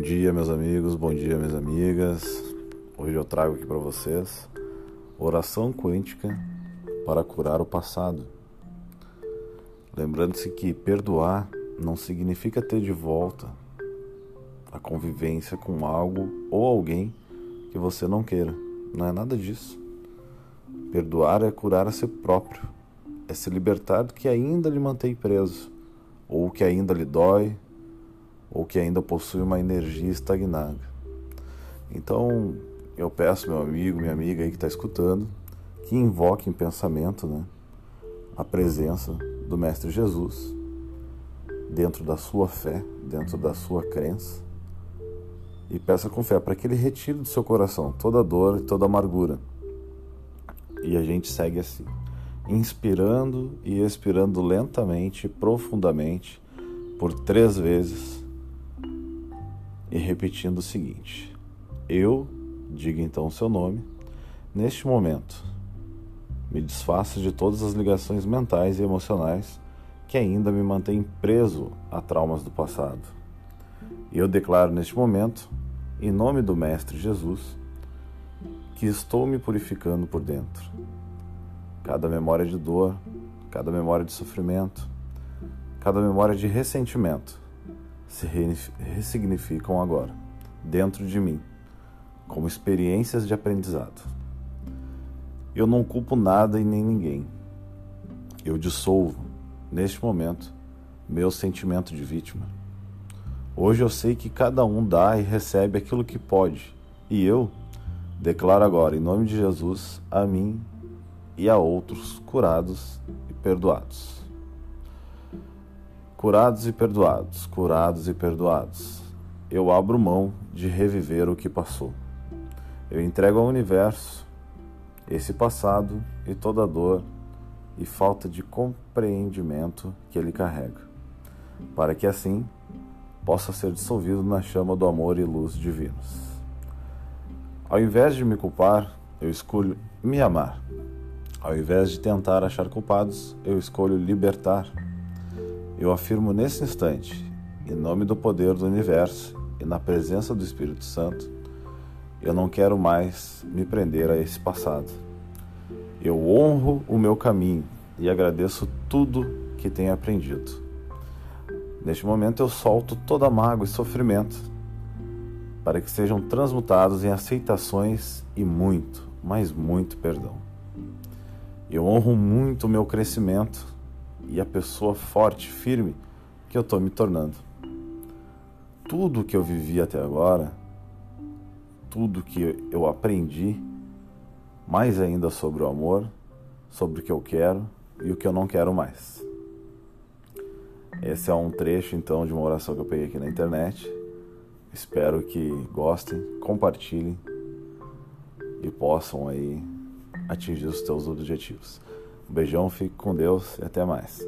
dia, meus amigos, bom dia, minhas amigas. Hoje eu trago aqui para vocês oração quântica para curar o passado. Lembrando-se que perdoar não significa ter de volta a convivência com algo ou alguém que você não queira. Não é nada disso. Perdoar é curar a si próprio, é se libertar do que ainda lhe mantém preso, ou que ainda lhe dói, ou que ainda possui uma energia estagnada. Então, eu peço meu amigo, minha amiga aí que está escutando, que invoque em pensamento né, a presença do Mestre Jesus dentro da sua fé, dentro da sua crença, e peça com fé para que ele retire do seu coração toda dor e toda amargura. E a gente segue assim, inspirando e expirando lentamente, profundamente, por três vezes e repetindo o seguinte: Eu, diga então o seu nome, neste momento, me desfaço de todas as ligações mentais e emocionais que ainda me mantêm preso a traumas do passado. E eu declaro neste momento, em nome do Mestre Jesus, que estou me purificando por dentro. Cada memória de dor, cada memória de sofrimento, cada memória de ressentimento se ressignificam agora, dentro de mim, como experiências de aprendizado. Eu não culpo nada e nem ninguém. Eu dissolvo, neste momento, meu sentimento de vítima. Hoje eu sei que cada um dá e recebe aquilo que pode, e eu declaro agora, em nome de Jesus, a mim e a outros curados e perdoados. Curados e perdoados, curados e perdoados. Eu abro mão de reviver o que passou. Eu entrego ao universo esse passado e toda a dor e falta de compreendimento que ele carrega, para que assim possa ser dissolvido na chama do amor e luz divinos. Ao invés de me culpar, eu escolho me amar. Ao invés de tentar achar culpados, eu escolho libertar eu afirmo nesse instante, em nome do poder do universo e na presença do Espírito Santo, eu não quero mais me prender a esse passado. Eu honro o meu caminho e agradeço tudo que tenho aprendido. Neste momento eu solto toda mágoa e sofrimento para que sejam transmutados em aceitações e muito, mas muito perdão. Eu honro muito o meu crescimento e a pessoa forte, firme que eu estou me tornando. Tudo que eu vivi até agora, tudo que eu aprendi, mais ainda sobre o amor, sobre o que eu quero e o que eu não quero mais. Esse é um trecho então de uma oração que eu peguei aqui na internet. Espero que gostem, compartilhem e possam aí atingir os seus objetivos. Um beijão, fique com Deus e até mais.